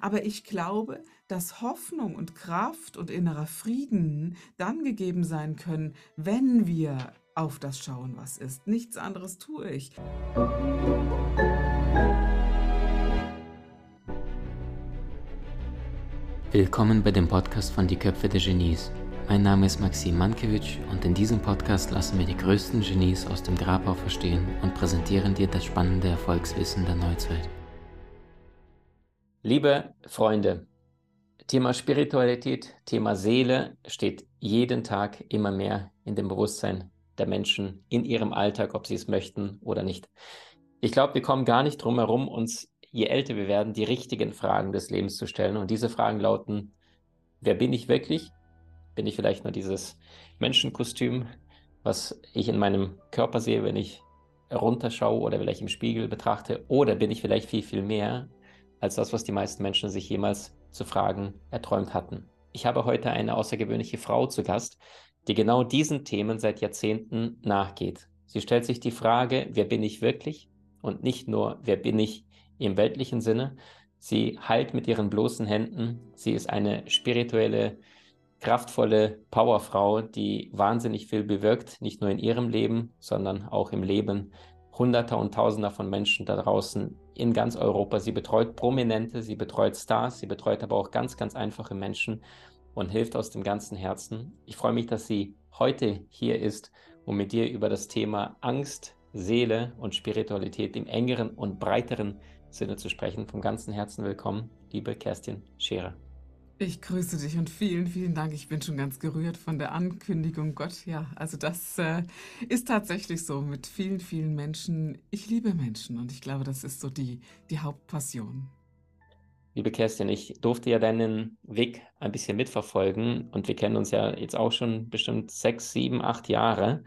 Aber ich glaube, dass Hoffnung und Kraft und innerer Frieden dann gegeben sein können, wenn wir auf das schauen, was ist. Nichts anderes tue ich. Willkommen bei dem Podcast von Die Köpfe der Genies. Mein Name ist Maxim Mankewitsch und in diesem Podcast lassen wir die größten Genies aus dem Grabau verstehen und präsentieren dir das spannende Erfolgswissen der Neuzeit. Liebe Freunde, Thema Spiritualität, Thema Seele steht jeden Tag immer mehr in dem Bewusstsein der Menschen in ihrem Alltag, ob sie es möchten oder nicht. Ich glaube, wir kommen gar nicht drum herum, uns je älter wir werden, die richtigen Fragen des Lebens zu stellen. Und diese Fragen lauten, wer bin ich wirklich? Bin ich vielleicht nur dieses Menschenkostüm, was ich in meinem Körper sehe, wenn ich runterschaue oder vielleicht im Spiegel betrachte? Oder bin ich vielleicht viel, viel mehr als das, was die meisten Menschen sich jemals zu fragen erträumt hatten? Ich habe heute eine außergewöhnliche Frau zu Gast, die genau diesen Themen seit Jahrzehnten nachgeht. Sie stellt sich die Frage, wer bin ich wirklich? Und nicht nur, wer bin ich im weltlichen Sinne. Sie heilt mit ihren bloßen Händen. Sie ist eine spirituelle, kraftvolle Powerfrau, die wahnsinnig viel bewirkt, nicht nur in ihrem Leben, sondern auch im Leben Hunderter und Tausender von Menschen da draußen in ganz Europa. Sie betreut Prominente, sie betreut Stars, sie betreut aber auch ganz, ganz einfache Menschen und hilft aus dem ganzen Herzen. Ich freue mich, dass sie heute hier ist, um mit dir über das Thema Angst, Seele und Spiritualität im engeren und breiteren Sinne zu sprechen. Vom ganzen Herzen willkommen, liebe Kerstin Scherer. Ich grüße dich und vielen, vielen Dank. Ich bin schon ganz gerührt von der Ankündigung. Gott, ja, also das äh, ist tatsächlich so mit vielen, vielen Menschen. Ich liebe Menschen und ich glaube, das ist so die, die Hauptpassion. Liebe Kerstin, ich durfte ja deinen Weg ein bisschen mitverfolgen und wir kennen uns ja jetzt auch schon bestimmt sechs, sieben, acht Jahre.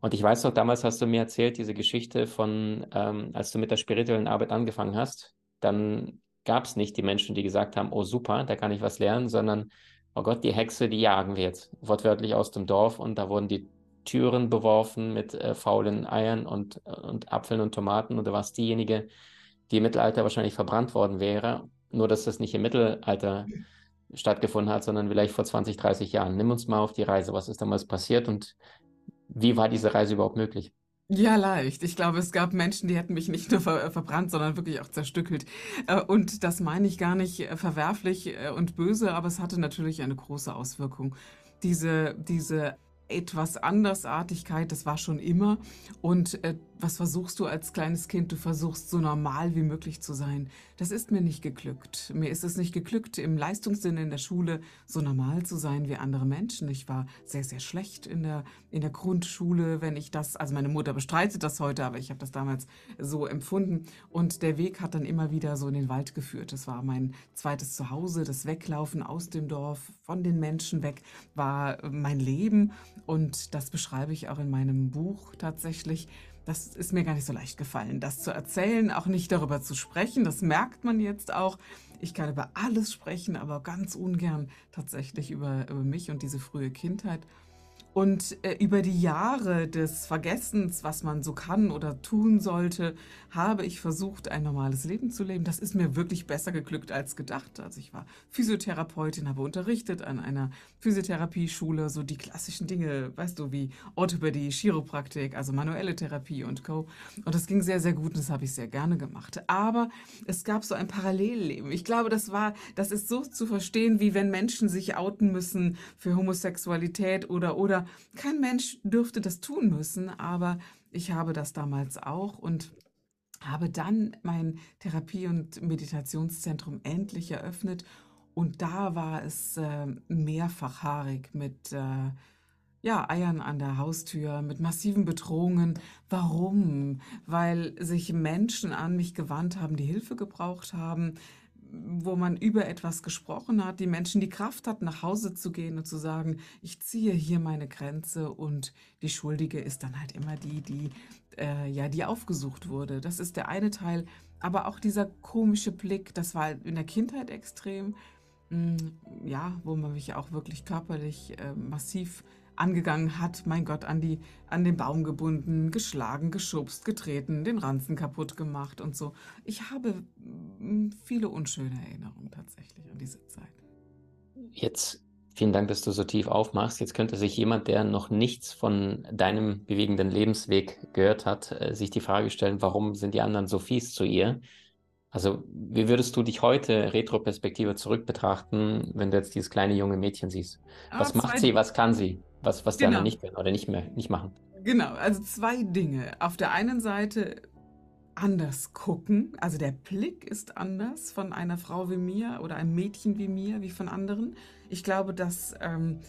Und ich weiß noch, damals hast du mir erzählt, diese Geschichte von, ähm, als du mit der spirituellen Arbeit angefangen hast, dann gab es nicht die Menschen, die gesagt haben, oh super, da kann ich was lernen, sondern, oh Gott, die Hexe, die jagen wir jetzt, wortwörtlich aus dem Dorf. Und da wurden die Türen beworfen mit äh, faulen Eiern und, und Apfeln und Tomaten. Und du warst diejenige, die im Mittelalter wahrscheinlich verbrannt worden wäre. Nur, dass das nicht im Mittelalter stattgefunden hat, sondern vielleicht vor 20, 30 Jahren. Nimm uns mal auf die Reise. Was ist damals passiert und wie war diese Reise überhaupt möglich? Ja, leicht. Ich glaube, es gab Menschen, die hätten mich nicht nur ver verbrannt, sondern wirklich auch zerstückelt. Äh, und das meine ich gar nicht äh, verwerflich äh, und böse, aber es hatte natürlich eine große Auswirkung. Diese, diese etwas Andersartigkeit, das war schon immer. Und äh, was versuchst du als kleines Kind? Du versuchst so normal wie möglich zu sein. Das ist mir nicht geglückt. Mir ist es nicht geglückt, im Leistungssinne in der Schule so normal zu sein wie andere Menschen. Ich war sehr, sehr schlecht in der, in der Grundschule, wenn ich das, also meine Mutter bestreitet das heute, aber ich habe das damals so empfunden. Und der Weg hat dann immer wieder so in den Wald geführt. Das war mein zweites Zuhause, das Weglaufen aus dem Dorf, von den Menschen weg, war mein Leben. Und das beschreibe ich auch in meinem Buch tatsächlich. Das ist mir gar nicht so leicht gefallen, das zu erzählen, auch nicht darüber zu sprechen. Das merkt man jetzt auch. Ich kann über alles sprechen, aber ganz ungern tatsächlich über, über mich und diese frühe Kindheit. Und äh, über die Jahre des Vergessens, was man so kann oder tun sollte, habe ich versucht, ein normales Leben zu leben. Das ist mir wirklich besser geglückt als gedacht. Also ich war Physiotherapeutin, habe unterrichtet an einer Physiotherapieschule, so die klassischen Dinge, weißt du, wie Orthopädie, Chiropraktik, also manuelle Therapie und Co. Und das ging sehr, sehr gut und das habe ich sehr gerne gemacht. Aber es gab so ein Parallelleben. Ich glaube, das war, das ist so zu verstehen, wie wenn Menschen sich outen müssen für Homosexualität oder, oder kein Mensch dürfte das tun müssen, aber ich habe das damals auch und habe dann mein Therapie- und Meditationszentrum endlich eröffnet und da war es äh, mehrfach haarig mit äh, ja, Eiern an der Haustür, mit massiven Bedrohungen. Warum? Weil sich Menschen an mich gewandt haben, die Hilfe gebraucht haben, wo man über etwas gesprochen hat, die Menschen die Kraft hatten, nach Hause zu gehen und zu sagen, ich ziehe hier meine Grenze und die Schuldige ist dann halt immer die, die äh, ja, die aufgesucht wurde. Das ist der eine Teil, aber auch dieser komische Blick, das war in der Kindheit extrem, hm, ja, wo man mich auch wirklich körperlich äh, massiv angegangen hat, mein Gott, an, die, an den Baum gebunden, geschlagen, geschubst, getreten, den Ranzen kaputt gemacht und so. Ich habe viele unschöne Erinnerungen tatsächlich an diese Zeit. Jetzt vielen Dank, dass du so tief aufmachst. Jetzt könnte sich jemand, der noch nichts von deinem bewegenden Lebensweg gehört hat, äh, sich die Frage stellen, warum sind die anderen so fies zu ihr? Also, wie würdest du dich heute Retroperspektive zurück betrachten, wenn du jetzt dieses kleine junge Mädchen siehst? Was ah, macht sie, was kann sie? Was, was die genau. anderen nicht können oder nicht mehr nicht machen? Genau, also zwei Dinge. Auf der einen Seite anders gucken, also der Blick ist anders von einer Frau wie mir oder einem Mädchen wie mir, wie von anderen. Ich glaube, dass, ähm,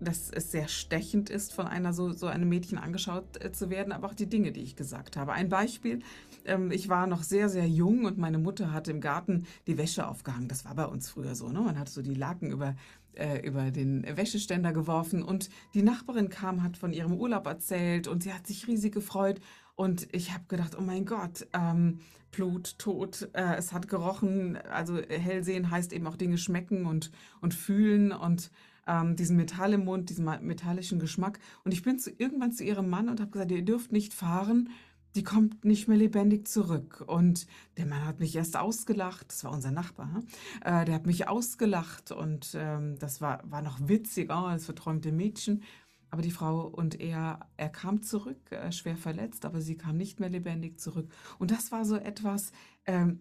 dass es sehr stechend ist, von einer so, so einem Mädchen angeschaut äh, zu werden, aber auch die Dinge, die ich gesagt habe. Ein Beispiel, ähm, ich war noch sehr, sehr jung und meine Mutter hatte im Garten die Wäsche aufgehangen. Das war bei uns früher so. Ne? Man hat so die Laken über, äh, über den Wäscheständer geworfen und die Nachbarin kam, hat von ihrem Urlaub erzählt und sie hat sich riesig gefreut. Und ich habe gedacht, oh mein Gott, ähm, Blut, Tod, äh, es hat gerochen. Also hellsehen heißt eben auch Dinge schmecken und, und fühlen und ähm, diesen Metall im Mund, diesen metallischen Geschmack. Und ich bin zu, irgendwann zu ihrem Mann und habe gesagt, ihr dürft nicht fahren, die kommt nicht mehr lebendig zurück. Und der Mann hat mich erst ausgelacht, das war unser Nachbar, äh, der hat mich ausgelacht und ähm, das war, war noch witzig, oh, das verträumte Mädchen. Aber die Frau und er, er kam zurück, äh, schwer verletzt, aber sie kam nicht mehr lebendig zurück. Und das war so etwas, ähm,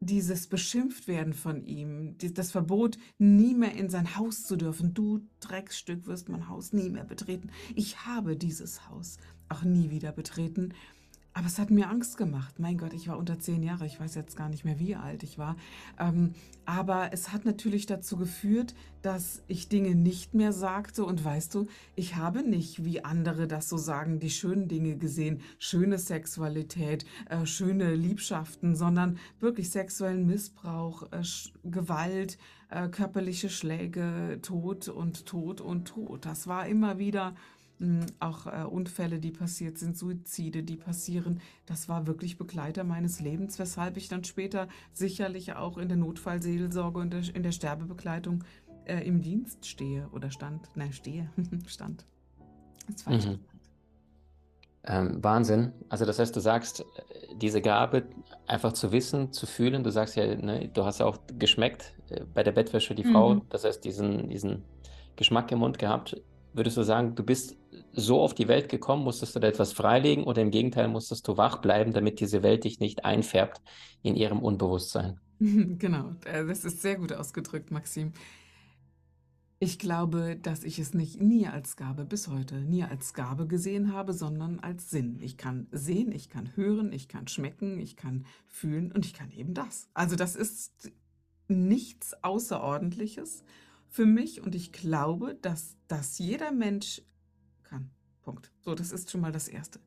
dieses Beschimpftwerden von ihm, das Verbot, nie mehr in sein Haus zu dürfen. Du Drecksstück wirst mein Haus nie mehr betreten. Ich habe dieses Haus auch nie wieder betreten. Aber es hat mir Angst gemacht. Mein Gott, ich war unter zehn Jahre. Ich weiß jetzt gar nicht mehr, wie alt ich war. Ähm, aber es hat natürlich dazu geführt, dass ich Dinge nicht mehr sagte. Und weißt du, ich habe nicht, wie andere das so sagen, die schönen Dinge gesehen. Schöne Sexualität, äh, schöne Liebschaften, sondern wirklich sexuellen Missbrauch, äh, Gewalt, äh, körperliche Schläge, Tod und Tod und Tod. Das war immer wieder auch äh, Unfälle, die passiert sind, Suizide, die passieren. Das war wirklich Begleiter meines Lebens, weshalb ich dann später sicherlich auch in der Notfallseelsorge und in der Sterbebegleitung äh, im Dienst stehe oder stand. Nein, stehe, stand. Das falsch. Mhm. Ähm, Wahnsinn. Also das heißt, du sagst, äh, diese Gabe einfach zu wissen, zu fühlen, du sagst ja, ne, du hast ja auch geschmeckt äh, bei der Bettwäsche die Frau, mhm. das heißt diesen, diesen Geschmack im Mund gehabt. Würdest du sagen, du bist so auf die Welt gekommen? Musstest du da etwas freilegen oder im Gegenteil musstest du wach bleiben, damit diese Welt dich nicht einfärbt in ihrem Unbewusstsein? Genau, äh, das ist sehr gut ausgedrückt, Maxim. Ich glaube, dass ich es nicht nie als Gabe bis heute, nie als Gabe gesehen habe, sondern als Sinn. Ich kann sehen, ich kann hören, ich kann schmecken, ich kann fühlen und ich kann eben das. Also das ist nichts Außerordentliches für mich und ich glaube, dass das jeder Mensch. Punkt. So, das ist schon mal das Erste.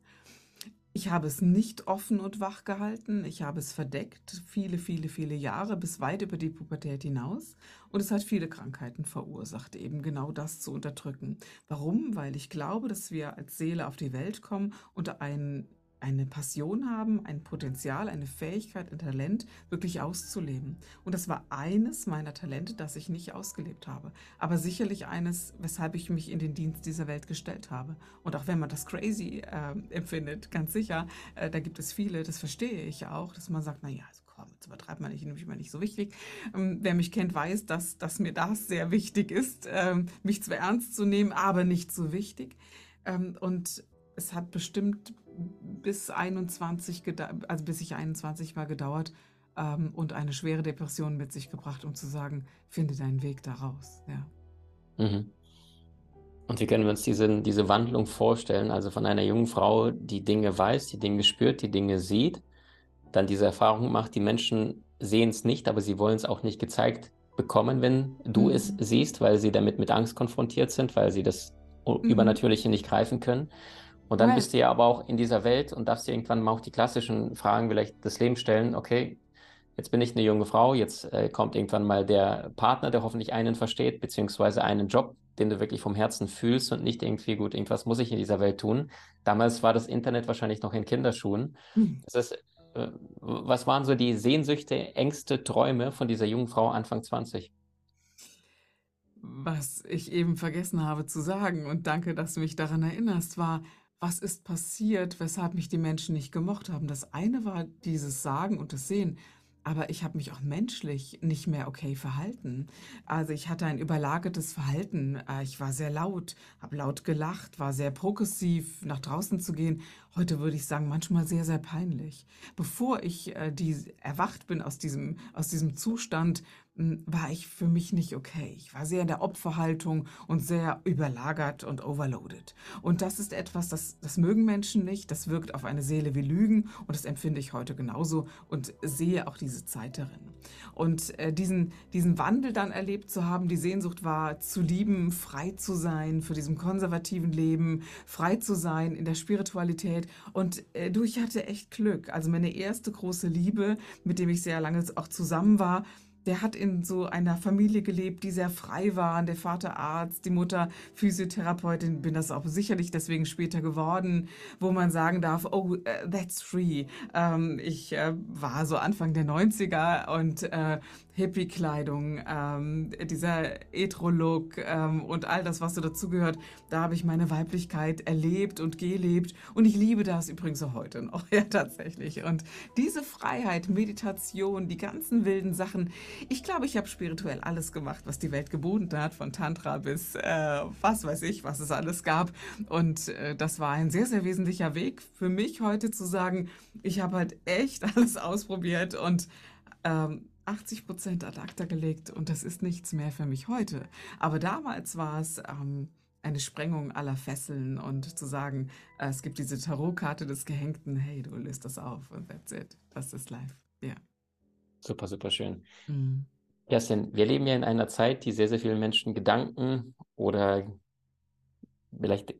Ich habe es nicht offen und wach gehalten. Ich habe es verdeckt, viele, viele, viele Jahre, bis weit über die Pubertät hinaus. Und es hat viele Krankheiten verursacht, eben genau das zu unterdrücken. Warum? Weil ich glaube, dass wir als Seele auf die Welt kommen und einen eine Passion haben, ein Potenzial, eine Fähigkeit, ein Talent wirklich auszuleben. Und das war eines meiner Talente, das ich nicht ausgelebt habe. Aber sicherlich eines, weshalb ich mich in den Dienst dieser Welt gestellt habe. Und auch wenn man das crazy äh, empfindet, ganz sicher, äh, da gibt es viele, das verstehe ich auch, dass man sagt, naja, also komm, jetzt übertreibt man nicht, nämlich mal nicht so wichtig. Ähm, wer mich kennt, weiß, dass, dass mir das sehr wichtig ist, ähm, mich zwar ernst zu nehmen, aber nicht so wichtig. Ähm, und es hat bestimmt bis 21, also bis ich 21 war, gedauert ähm, und eine schwere Depression mit sich gebracht, um zu sagen, finde deinen Weg daraus. Ja. Mhm. Und wie können wir uns diese, diese Wandlung vorstellen? Also von einer jungen Frau, die Dinge weiß, die Dinge spürt, die Dinge sieht, dann diese Erfahrung macht, die Menschen sehen es nicht, aber sie wollen es auch nicht gezeigt bekommen, wenn du mhm. es siehst, weil sie damit mit Angst konfrontiert sind, weil sie das mhm. Übernatürliche nicht greifen können. Und dann right. bist du ja aber auch in dieser Welt und darfst dir irgendwann mal auch die klassischen Fragen vielleicht des Lebens stellen. Okay, jetzt bin ich eine junge Frau, jetzt äh, kommt irgendwann mal der Partner, der hoffentlich einen versteht, beziehungsweise einen Job, den du wirklich vom Herzen fühlst und nicht irgendwie, gut, irgendwas muss ich in dieser Welt tun. Damals war das Internet wahrscheinlich noch in Kinderschuhen. Mhm. Das ist, äh, was waren so die Sehnsüchte, Ängste, Träume von dieser jungen Frau Anfang 20? was ich eben vergessen habe zu sagen und danke, dass du mich daran erinnerst, war, was ist passiert, weshalb mich die Menschen nicht gemocht haben. Das eine war dieses Sagen und das Sehen. Aber ich habe mich auch menschlich nicht mehr okay verhalten. Also ich hatte ein überlagertes Verhalten. Äh, ich war sehr laut, habe laut gelacht, war sehr progressiv, nach draußen zu gehen. Heute würde ich sagen, manchmal sehr, sehr peinlich. Bevor ich äh, die, erwacht bin aus diesem, aus diesem Zustand, war ich für mich nicht okay. Ich war sehr in der Opferhaltung und sehr überlagert und overloaded. Und das ist etwas, das, das mögen Menschen nicht. Das wirkt auf eine Seele wie Lügen und das empfinde ich heute genauso und sehe auch diese Zeit darin. Und äh, diesen, diesen Wandel dann erlebt zu haben, die Sehnsucht war, zu lieben, frei zu sein, für diesem konservativen Leben, frei zu sein in der Spiritualität. Und äh, du, ich hatte echt Glück. Also meine erste große Liebe, mit dem ich sehr lange auch zusammen war, der hat in so einer Familie gelebt, die sehr frei war. Der Vater Arzt, die Mutter Physiotherapeutin, bin das auch sicherlich deswegen später geworden, wo man sagen darf, oh, uh, that's free. Ähm, ich äh, war so Anfang der 90er und äh, Hippie-Kleidung, ähm, dieser Etro-Look ähm, und all das, was so dazugehört, da habe ich meine Weiblichkeit erlebt und gelebt. Und ich liebe das übrigens auch heute noch, ja, tatsächlich. Und diese Freiheit, Meditation, die ganzen wilden Sachen, ich glaube, ich habe spirituell alles gemacht, was die Welt geboten hat, von Tantra bis äh, was weiß ich, was es alles gab. Und äh, das war ein sehr, sehr wesentlicher Weg für mich heute zu sagen, ich habe halt echt alles ausprobiert und ähm, 80 Prozent ad acta gelegt und das ist nichts mehr für mich heute. Aber damals war es ähm, eine Sprengung aller Fesseln und zu sagen, äh, es gibt diese Tarotkarte des Gehängten, hey, du löst das auf und that's it. Das ist live. Ja. Yeah. Super, super schön. Mhm. Kerstin, wir leben ja in einer Zeit, die sehr, sehr vielen Menschen Gedanken oder vielleicht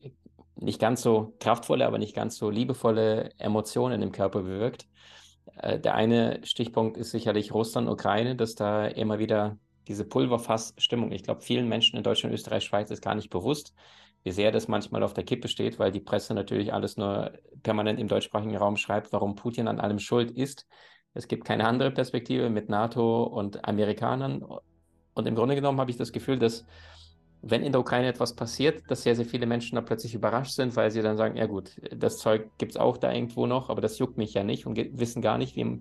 nicht ganz so kraftvolle, aber nicht ganz so liebevolle Emotionen im Körper bewirkt. Äh, der eine Stichpunkt ist sicherlich Russland, Ukraine, dass da immer wieder diese Pulverfassstimmung, ich glaube, vielen Menschen in Deutschland, Österreich, Schweiz ist gar nicht bewusst, wie sehr das manchmal auf der Kippe steht, weil die Presse natürlich alles nur permanent im deutschsprachigen Raum schreibt, warum Putin an allem schuld ist. Es gibt keine andere Perspektive mit NATO und Amerikanern. Und im Grunde genommen habe ich das Gefühl, dass wenn in der Ukraine etwas passiert, dass sehr, sehr viele Menschen da plötzlich überrascht sind, weil sie dann sagen, ja gut, das Zeug gibt es auch da irgendwo noch, aber das juckt mich ja nicht und wissen gar nicht, wie,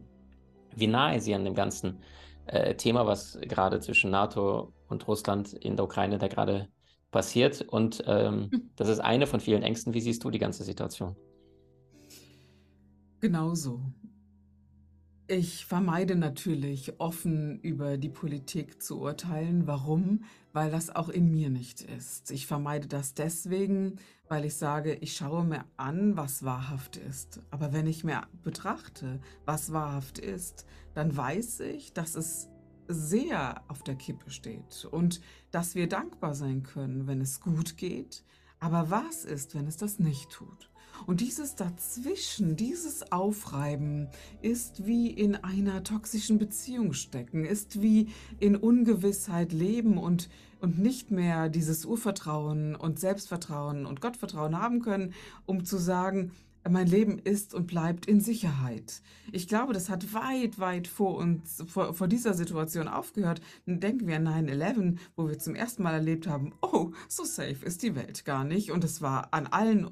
wie nahe sie an dem ganzen äh, Thema, was gerade zwischen NATO und Russland in der Ukraine da gerade passiert. Und ähm, hm. das ist eine von vielen Ängsten. Wie siehst du die ganze Situation? Genauso. Ich vermeide natürlich, offen über die Politik zu urteilen. Warum? Weil das auch in mir nicht ist. Ich vermeide das deswegen, weil ich sage, ich schaue mir an, was wahrhaft ist. Aber wenn ich mir betrachte, was wahrhaft ist, dann weiß ich, dass es sehr auf der Kippe steht und dass wir dankbar sein können, wenn es gut geht. Aber was ist, wenn es das nicht tut? Und dieses Dazwischen, dieses Aufreiben ist wie in einer toxischen Beziehung stecken, ist wie in Ungewissheit leben und, und nicht mehr dieses Urvertrauen und Selbstvertrauen und Gottvertrauen haben können, um zu sagen, mein Leben ist und bleibt in Sicherheit. Ich glaube, das hat weit, weit vor uns, vor, vor dieser Situation aufgehört. Denken wir an 9-11, wo wir zum ersten Mal erlebt haben, oh, so safe ist die Welt gar nicht. Und es war an allen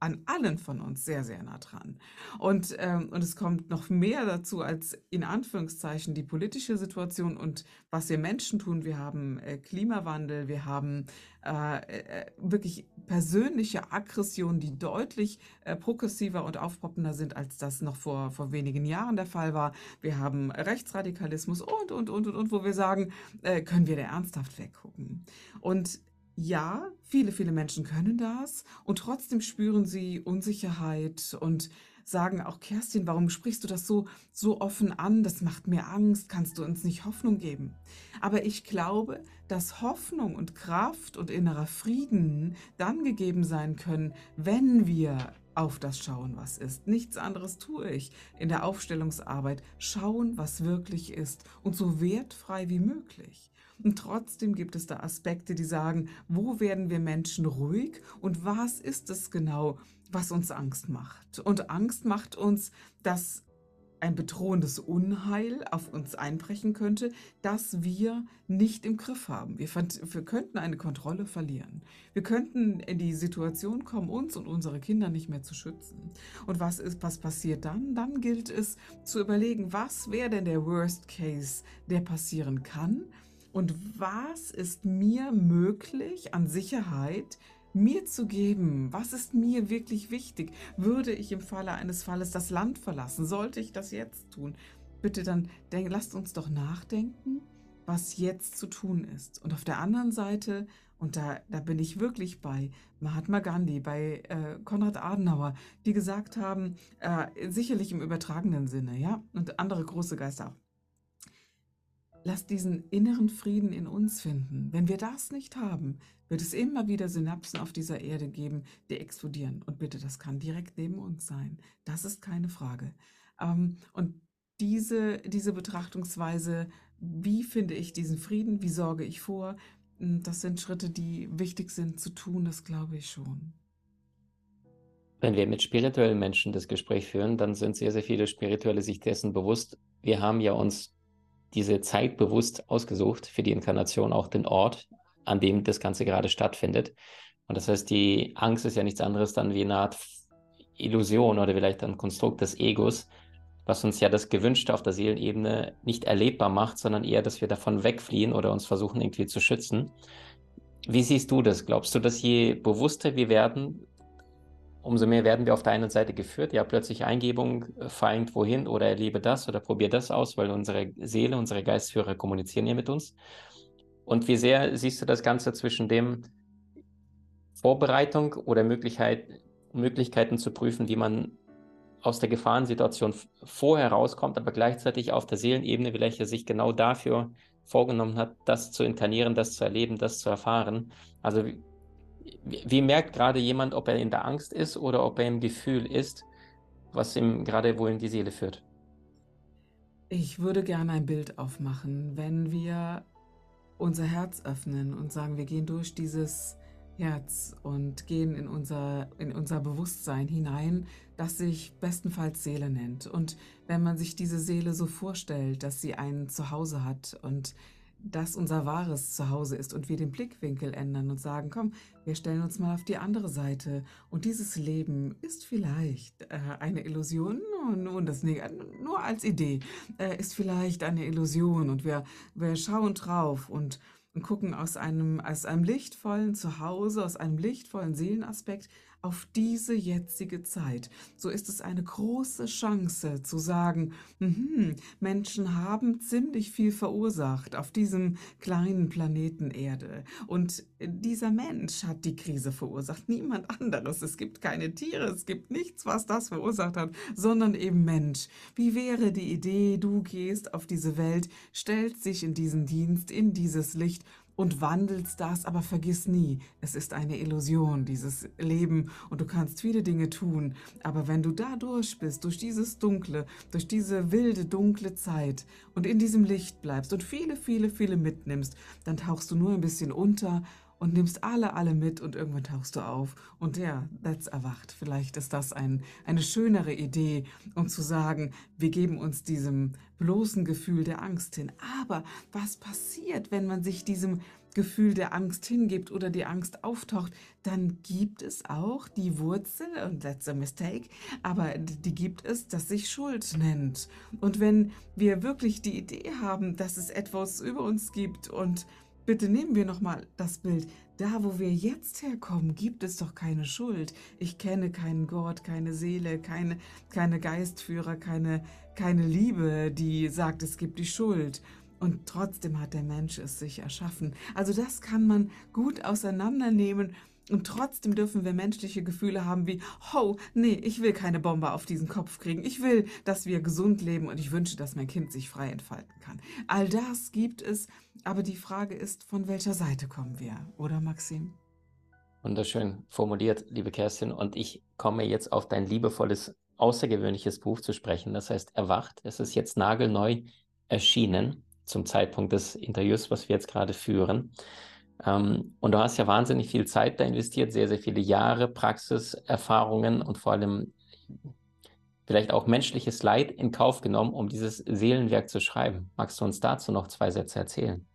an allen von uns sehr, sehr nah dran. Und, ähm, und es kommt noch mehr dazu als in Anführungszeichen die politische Situation und was wir Menschen tun. Wir haben äh, Klimawandel, wir haben äh, äh, wirklich persönliche Aggressionen, die deutlich äh, progressiver und aufpoppender sind, als das noch vor, vor wenigen Jahren der Fall war. Wir haben Rechtsradikalismus und, und, und, und, und wo wir sagen, äh, können wir da ernsthaft weggucken. Und ja, viele, viele Menschen können das und trotzdem spüren sie Unsicherheit und sagen auch, Kerstin, warum sprichst du das so, so offen an? Das macht mir Angst. Kannst du uns nicht Hoffnung geben? Aber ich glaube, dass Hoffnung und Kraft und innerer Frieden dann gegeben sein können, wenn wir auf das schauen, was ist. Nichts anderes tue ich in der Aufstellungsarbeit. Schauen, was wirklich ist und so wertfrei wie möglich. Und trotzdem gibt es da Aspekte, die sagen, wo werden wir Menschen ruhig und was ist es genau, was uns Angst macht? Und Angst macht uns, dass ein bedrohendes Unheil auf uns einbrechen könnte, das wir nicht im Griff haben. Wir, wir, könnten eine Kontrolle verlieren. Wir könnten in die Situation kommen, uns und unsere Kinder nicht mehr zu schützen. Und was ist, was passiert dann? Dann gilt es zu überlegen, was wäre denn der Worst Case, der passieren kann? Und was ist mir möglich an Sicherheit, mir zu geben, was ist mir wirklich wichtig? Würde ich im Falle eines Falles das Land verlassen? Sollte ich das jetzt tun? Bitte dann, denk, lasst uns doch nachdenken, was jetzt zu tun ist. Und auf der anderen Seite, und da, da bin ich wirklich bei Mahatma Gandhi, bei äh, Konrad Adenauer, die gesagt haben, äh, sicherlich im übertragenen Sinne, ja, und andere große Geister auch Lass diesen inneren Frieden in uns finden. Wenn wir das nicht haben, wird es immer wieder Synapsen auf dieser Erde geben, die explodieren. Und bitte, das kann direkt neben uns sein. Das ist keine Frage. Ähm, und diese, diese Betrachtungsweise, wie finde ich diesen Frieden, wie sorge ich vor, hm, das sind Schritte, die wichtig sind zu tun, das glaube ich schon. Wenn wir mit spirituellen Menschen das Gespräch führen, dann sind sehr, sehr viele Spirituelle sich dessen bewusst. Wir haben ja uns diese Zeit bewusst ausgesucht für die Inkarnation, auch den Ort, an dem das Ganze gerade stattfindet. Und das heißt, die Angst ist ja nichts anderes dann wie eine Art Illusion oder vielleicht ein Konstrukt des Egos, was uns ja das Gewünschte auf der Seelenebene nicht erlebbar macht, sondern eher, dass wir davon wegfliehen oder uns versuchen irgendwie zu schützen. Wie siehst du das? Glaubst du, dass je bewusster wir werden, umso mehr werden wir auf der einen Seite geführt, ja, plötzlich Eingebung, äh, fahr irgendwo hin oder erlebe das oder probiere das aus, weil unsere Seele, unsere Geistführer kommunizieren ja mit uns. Und wie sehr siehst du das Ganze zwischen dem Vorbereitung oder Möglichkeit, Möglichkeiten zu prüfen, wie man aus der Gefahrensituation vorher rauskommt, aber gleichzeitig auf der Seelenebene, welche sich genau dafür vorgenommen hat, das zu inkarnieren, das zu erleben, das zu erfahren. Also wie, merkt gerade jemand, ob er in der Angst ist oder ob er im Gefühl ist, was ihm gerade wohl in die Seele führt? Ich würde gerne ein Bild aufmachen, wenn wir unser Herz öffnen und sagen, wir gehen durch dieses Herz und gehen in unser, in unser Bewusstsein hinein, das sich bestenfalls Seele nennt. Und wenn man sich diese Seele so vorstellt, dass sie ein Zuhause hat und das unser wahres Zuhause ist und wir den Blickwinkel ändern und sagen, komm, wir stellen uns mal auf die andere Seite. Und dieses Leben ist vielleicht äh, eine Illusion, nun das nur als Idee, äh, ist vielleicht eine Illusion. Und wir, wir schauen drauf und, und gucken aus einem, aus einem lichtvollen Zuhause, aus einem lichtvollen Seelenaspekt auf diese jetzige Zeit. So ist es eine große Chance zu sagen, mh, Menschen haben ziemlich viel verursacht auf diesem kleinen Planeten Erde. Und dieser Mensch hat die Krise verursacht, niemand anderes. Es gibt keine Tiere, es gibt nichts, was das verursacht hat, sondern eben Mensch. Wie wäre die Idee, du gehst auf diese Welt, stellst dich in diesen Dienst, in dieses Licht und wandelst das, aber vergiss nie, es ist eine Illusion, dieses Leben und du kannst viele Dinge tun, aber wenn du da durch bist, durch dieses dunkle, durch diese wilde, dunkle Zeit und in diesem Licht bleibst und viele, viele, viele mitnimmst, dann tauchst du nur ein bisschen unter und nimmst alle, alle mit und irgendwann tauchst du auf und ja, that's erwacht. Vielleicht ist das ein, eine schönere Idee, um zu sagen, wir geben uns diesem bloßen Gefühl der Angst hin. Aber was passiert, wenn man sich diesem Gefühl der Angst hingibt oder die Angst auftaucht, dann gibt es auch die Wurzel, und that's a mistake, aber die gibt es, das sich Schuld nennt. Und wenn wir wirklich die Idee haben, dass es etwas über uns gibt und Bitte nehmen wir nochmal das Bild. Da, wo wir jetzt herkommen, gibt es doch keine Schuld. Ich kenne keinen Gott, keine Seele, keine, keine Geistführer, keine, keine Liebe, die sagt, es gibt die Schuld. Und trotzdem hat der Mensch es sich erschaffen. Also das kann man gut auseinandernehmen und trotzdem dürfen wir menschliche Gefühle haben wie, oh, nee, ich will keine Bombe auf diesen Kopf kriegen. Ich will, dass wir gesund leben und ich wünsche, dass mein Kind sich frei entfalten kann. All das gibt es, aber die Frage ist, von welcher Seite kommen wir, oder Maxim? Wunderschön formuliert, liebe Kerstin. Und ich komme jetzt auf dein liebevolles, außergewöhnliches Buch zu sprechen. Das heißt Erwacht. Es ist jetzt nagelneu erschienen zum Zeitpunkt des Interviews, was wir jetzt gerade führen. Ähm, und du hast ja wahnsinnig viel Zeit da investiert, sehr, sehr viele Jahre Praxiserfahrungen und vor allem vielleicht auch menschliches Leid in Kauf genommen, um dieses Seelenwerk zu schreiben. Magst du uns dazu noch zwei Sätze erzählen?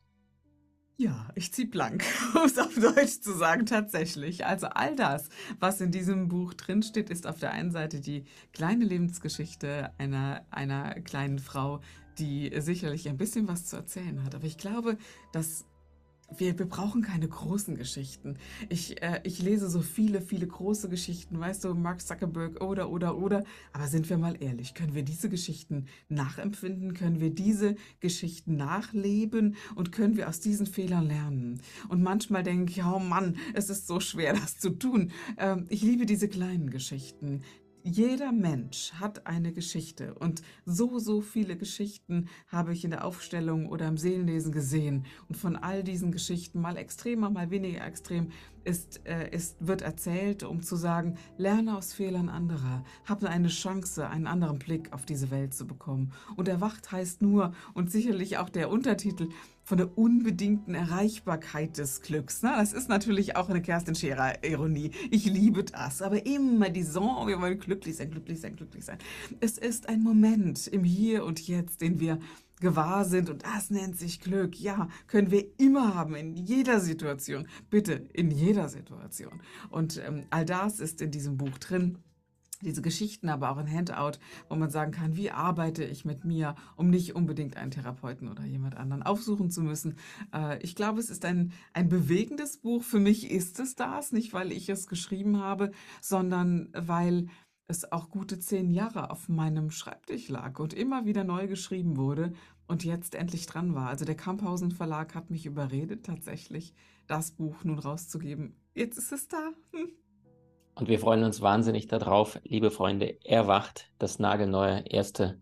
Ja, ich ziehe blank, um es auf Deutsch zu sagen, tatsächlich. Also all das, was in diesem Buch drinsteht, ist auf der einen Seite die kleine Lebensgeschichte einer, einer kleinen Frau, die sicherlich ein bisschen was zu erzählen hat. Aber ich glaube, dass wir, wir brauchen keine großen Geschichten. Ich, äh, ich lese so viele, viele große Geschichten, weißt du, Mark Zuckerberg oder, oder, oder. Aber sind wir mal ehrlich, können wir diese Geschichten nachempfinden? Können wir diese Geschichten nachleben? Und können wir aus diesen Fehlern lernen? Und manchmal denke ich, oh Mann, es ist so schwer, das zu tun. Ähm, ich liebe diese kleinen Geschichten, jeder Mensch hat eine Geschichte und so, so viele Geschichten habe ich in der Aufstellung oder im Seelenlesen gesehen. Und von all diesen Geschichten, mal extremer, mal weniger extrem, ist, äh, ist, wird erzählt, um zu sagen, lerne aus Fehlern anderer, habe eine Chance, einen anderen Blick auf diese Welt zu bekommen. Und erwacht heißt nur, und sicherlich auch der Untertitel, von der unbedingten Erreichbarkeit des Glücks. Na, das ist natürlich auch eine Kerstin Scherer-Ironie. Ich liebe das. Aber immer die Song, wir wollen glücklich sein, glücklich sein, glücklich sein. Es ist ein Moment im Hier und Jetzt, den wir gewahr sind und das nennt sich Glück. Ja, können wir immer haben, in jeder Situation. Bitte, in jeder Situation. Und ähm, all das ist in diesem Buch drin diese Geschichten, aber auch ein Handout, wo man sagen kann, wie arbeite ich mit mir, um nicht unbedingt einen Therapeuten oder jemand anderen aufsuchen zu müssen. Äh, ich glaube, es ist ein, ein bewegendes Buch. Für mich ist es das, nicht weil ich es geschrieben habe, sondern weil es auch gute zehn Jahre auf meinem Schreibtisch lag und immer wieder neu geschrieben wurde und jetzt endlich dran war. Also der Kamphausen Verlag hat mich überredet, tatsächlich das Buch nun rauszugeben. Jetzt ist es da. Hm. Und wir freuen uns wahnsinnig darauf, liebe Freunde, Erwacht, das nagelneue erste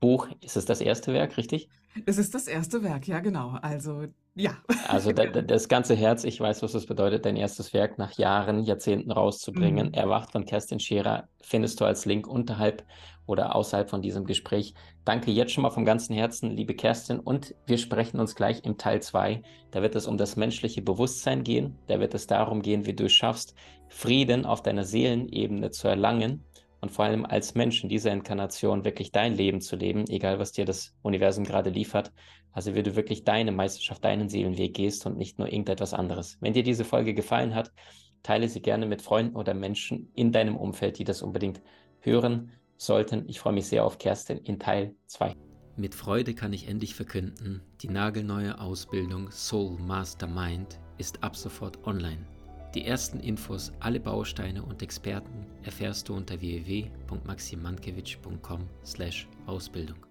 Buch. Ist es das erste Werk, richtig? Es ist das erste Werk, ja, genau. Also, ja. Also da, das ganze Herz, ich weiß, was es bedeutet, dein erstes Werk nach Jahren, Jahrzehnten rauszubringen. Mhm. Erwacht von Kerstin Scherer findest du als Link unterhalb oder außerhalb von diesem Gespräch. Danke jetzt schon mal vom ganzen Herzen, liebe Kerstin. Und wir sprechen uns gleich im Teil 2. Da wird es um das menschliche Bewusstsein gehen. Da wird es darum gehen, wie du es schaffst, Frieden auf deiner Seelenebene zu erlangen und vor allem als Mensch in dieser Inkarnation wirklich dein Leben zu leben, egal was dir das Universum gerade liefert. Also wie du wirklich deine Meisterschaft, deinen Seelenweg gehst und nicht nur irgendetwas anderes. Wenn dir diese Folge gefallen hat, teile sie gerne mit Freunden oder Menschen in deinem Umfeld, die das unbedingt hören sollten. Ich freue mich sehr auf Kerstin in Teil 2. Mit Freude kann ich endlich verkünden, die nagelneue Ausbildung Soul Mastermind ist ab sofort online. Die ersten Infos, alle Bausteine und Experten erfährst du unter www.maximankiewicz.com/ausbildung.